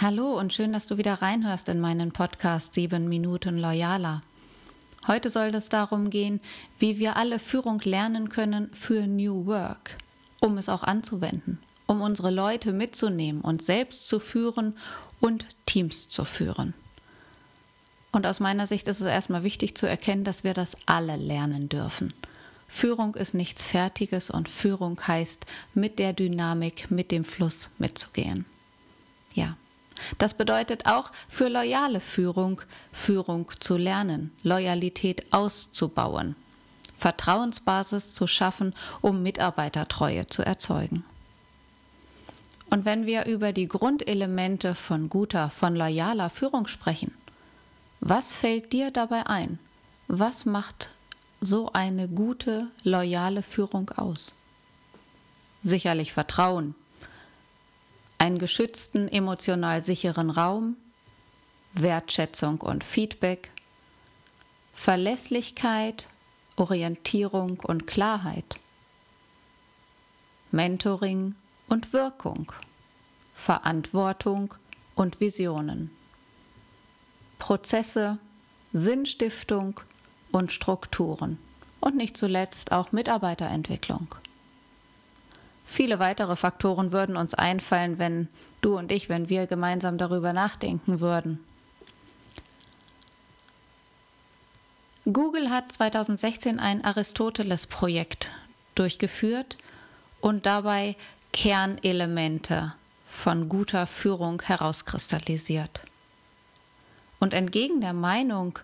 Hallo und schön, dass du wieder reinhörst in meinen Podcast 7 Minuten Loyaler. Heute soll es darum gehen, wie wir alle Führung lernen können für New Work, um es auch anzuwenden, um unsere Leute mitzunehmen und selbst zu führen und Teams zu führen. Und aus meiner Sicht ist es erstmal wichtig zu erkennen, dass wir das alle lernen dürfen. Führung ist nichts Fertiges und Führung heißt, mit der Dynamik, mit dem Fluss mitzugehen. Ja, das bedeutet auch für loyale Führung, Führung zu lernen, Loyalität auszubauen, Vertrauensbasis zu schaffen, um Mitarbeitertreue zu erzeugen. Und wenn wir über die Grundelemente von guter, von loyaler Führung sprechen, was fällt dir dabei ein? Was macht so eine gute, loyale Führung aus? Sicherlich Vertrauen, einen geschützten, emotional sicheren Raum, Wertschätzung und Feedback, Verlässlichkeit, Orientierung und Klarheit, Mentoring und Wirkung, Verantwortung und Visionen, Prozesse, Sinnstiftung und Strukturen und nicht zuletzt auch Mitarbeiterentwicklung. Viele weitere Faktoren würden uns einfallen, wenn du und ich, wenn wir gemeinsam darüber nachdenken würden. Google hat 2016 ein Aristoteles-Projekt durchgeführt und dabei Kernelemente von guter Führung herauskristallisiert. Und entgegen der Meinung,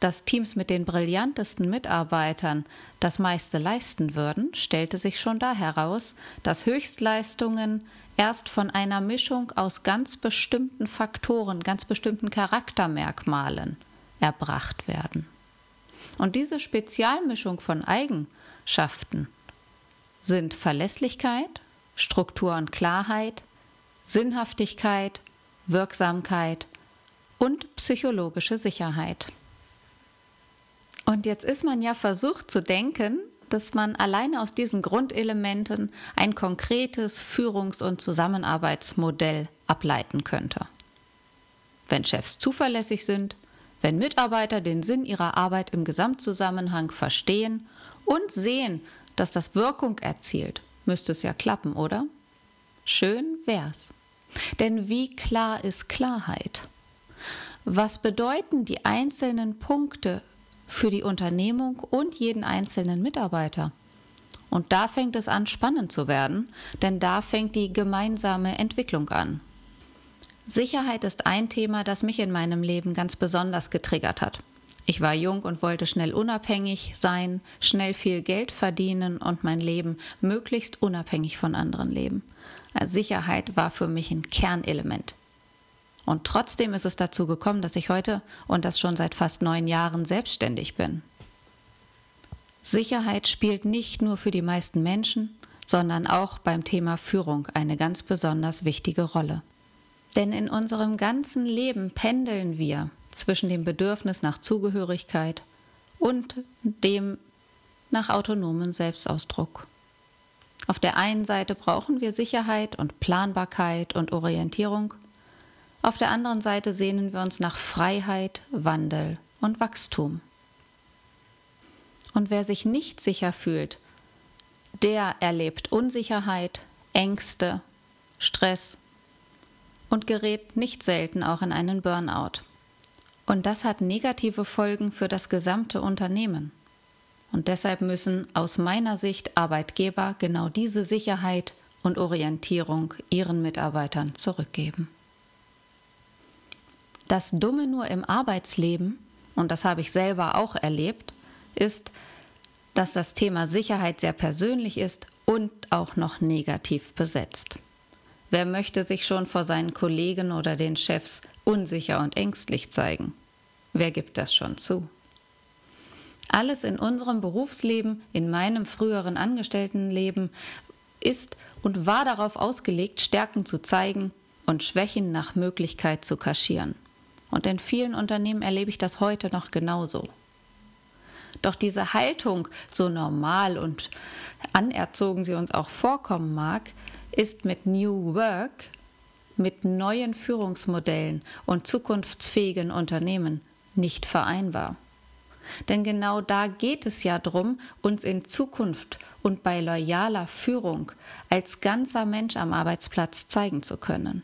dass Teams mit den brillantesten Mitarbeitern das meiste leisten würden, stellte sich schon da heraus, dass Höchstleistungen erst von einer Mischung aus ganz bestimmten Faktoren, ganz bestimmten Charaktermerkmalen erbracht werden. Und diese Spezialmischung von Eigenschaften sind Verlässlichkeit, Struktur und Klarheit, Sinnhaftigkeit, Wirksamkeit und psychologische Sicherheit. Und jetzt ist man ja versucht zu denken, dass man alleine aus diesen Grundelementen ein konkretes Führungs- und Zusammenarbeitsmodell ableiten könnte. Wenn Chefs zuverlässig sind, wenn Mitarbeiter den Sinn ihrer Arbeit im Gesamtzusammenhang verstehen und sehen, dass das Wirkung erzielt, müsste es ja klappen, oder? Schön wär's. Denn wie klar ist Klarheit? Was bedeuten die einzelnen Punkte für die Unternehmung und jeden einzelnen Mitarbeiter. Und da fängt es an, spannend zu werden, denn da fängt die gemeinsame Entwicklung an. Sicherheit ist ein Thema, das mich in meinem Leben ganz besonders getriggert hat. Ich war jung und wollte schnell unabhängig sein, schnell viel Geld verdienen und mein Leben möglichst unabhängig von anderen leben. Sicherheit war für mich ein Kernelement. Und trotzdem ist es dazu gekommen, dass ich heute und das schon seit fast neun Jahren selbstständig bin. Sicherheit spielt nicht nur für die meisten Menschen, sondern auch beim Thema Führung eine ganz besonders wichtige Rolle. Denn in unserem ganzen Leben pendeln wir zwischen dem Bedürfnis nach Zugehörigkeit und dem nach autonomen Selbstausdruck. Auf der einen Seite brauchen wir Sicherheit und Planbarkeit und Orientierung, auf der anderen Seite sehnen wir uns nach Freiheit, Wandel und Wachstum. Und wer sich nicht sicher fühlt, der erlebt Unsicherheit, Ängste, Stress und gerät nicht selten auch in einen Burnout. Und das hat negative Folgen für das gesamte Unternehmen. Und deshalb müssen aus meiner Sicht Arbeitgeber genau diese Sicherheit und Orientierung ihren Mitarbeitern zurückgeben. Das Dumme nur im Arbeitsleben, und das habe ich selber auch erlebt, ist, dass das Thema Sicherheit sehr persönlich ist und auch noch negativ besetzt. Wer möchte sich schon vor seinen Kollegen oder den Chefs unsicher und ängstlich zeigen? Wer gibt das schon zu? Alles in unserem Berufsleben, in meinem früheren Angestelltenleben ist und war darauf ausgelegt, Stärken zu zeigen und Schwächen nach Möglichkeit zu kaschieren. Und in vielen Unternehmen erlebe ich das heute noch genauso. Doch diese Haltung, so normal und anerzogen sie uns auch vorkommen mag, ist mit New Work mit neuen Führungsmodellen und zukunftsfähigen Unternehmen nicht vereinbar. Denn genau da geht es ja drum, uns in Zukunft und bei loyaler Führung als ganzer Mensch am Arbeitsplatz zeigen zu können.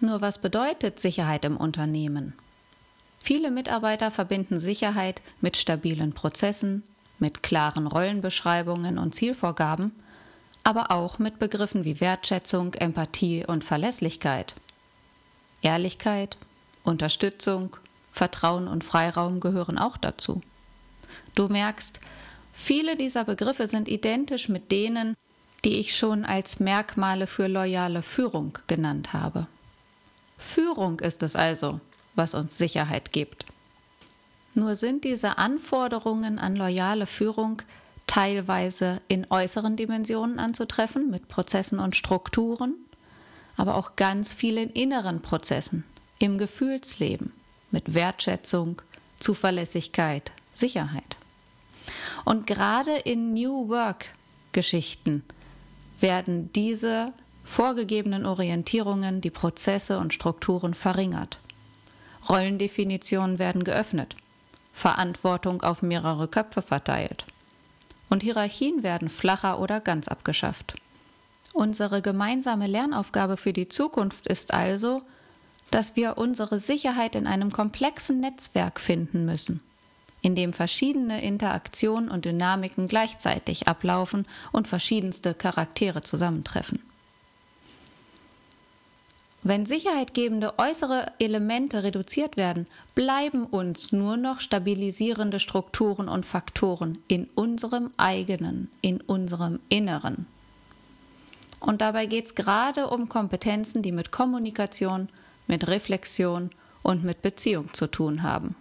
Nur was bedeutet Sicherheit im Unternehmen? Viele Mitarbeiter verbinden Sicherheit mit stabilen Prozessen, mit klaren Rollenbeschreibungen und Zielvorgaben, aber auch mit Begriffen wie Wertschätzung, Empathie und Verlässlichkeit. Ehrlichkeit, Unterstützung, Vertrauen und Freiraum gehören auch dazu. Du merkst, viele dieser Begriffe sind identisch mit denen, die ich schon als Merkmale für loyale Führung genannt habe. Führung ist es also, was uns Sicherheit gibt. Nur sind diese Anforderungen an loyale Führung teilweise in äußeren Dimensionen anzutreffen, mit Prozessen und Strukturen, aber auch ganz viel in inneren Prozessen, im Gefühlsleben, mit Wertschätzung, Zuverlässigkeit, Sicherheit. Und gerade in New Work Geschichten werden diese vorgegebenen Orientierungen, die Prozesse und Strukturen verringert. Rollendefinitionen werden geöffnet, Verantwortung auf mehrere Köpfe verteilt. Und Hierarchien werden flacher oder ganz abgeschafft. Unsere gemeinsame Lernaufgabe für die Zukunft ist also, dass wir unsere Sicherheit in einem komplexen Netzwerk finden müssen, in dem verschiedene Interaktionen und Dynamiken gleichzeitig ablaufen und verschiedenste Charaktere zusammentreffen. Wenn sicherheitgebende äußere Elemente reduziert werden, bleiben uns nur noch stabilisierende Strukturen und Faktoren in unserem eigenen, in unserem Inneren. Und dabei geht es gerade um Kompetenzen, die mit Kommunikation, mit Reflexion und mit Beziehung zu tun haben.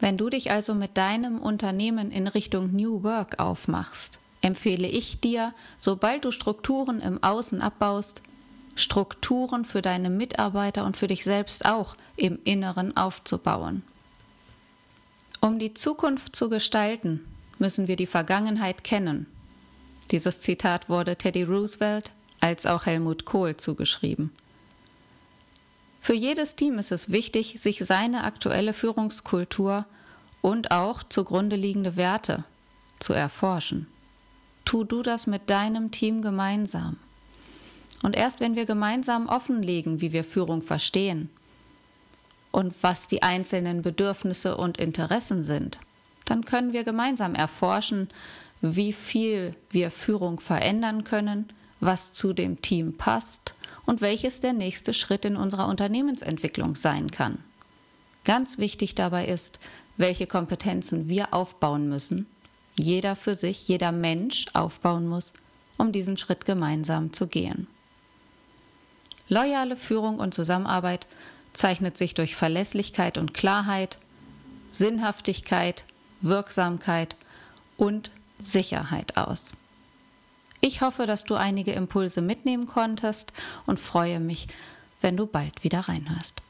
Wenn du dich also mit deinem Unternehmen in Richtung New Work aufmachst, empfehle ich dir, sobald du Strukturen im Außen abbaust, Strukturen für deine Mitarbeiter und für dich selbst auch im Inneren aufzubauen. Um die Zukunft zu gestalten, müssen wir die Vergangenheit kennen. Dieses Zitat wurde Teddy Roosevelt als auch Helmut Kohl zugeschrieben. Für jedes Team ist es wichtig, sich seine aktuelle Führungskultur und auch zugrunde liegende Werte zu erforschen. Tu du das mit deinem Team gemeinsam. Und erst wenn wir gemeinsam offenlegen, wie wir Führung verstehen und was die einzelnen Bedürfnisse und Interessen sind, dann können wir gemeinsam erforschen, wie viel wir Führung verändern können, was zu dem Team passt und welches der nächste Schritt in unserer Unternehmensentwicklung sein kann. Ganz wichtig dabei ist, welche Kompetenzen wir aufbauen müssen, jeder für sich, jeder Mensch aufbauen muss, um diesen Schritt gemeinsam zu gehen. Loyale Führung und Zusammenarbeit zeichnet sich durch Verlässlichkeit und Klarheit, Sinnhaftigkeit, Wirksamkeit und Sicherheit aus. Ich hoffe, dass du einige Impulse mitnehmen konntest und freue mich, wenn du bald wieder reinhörst.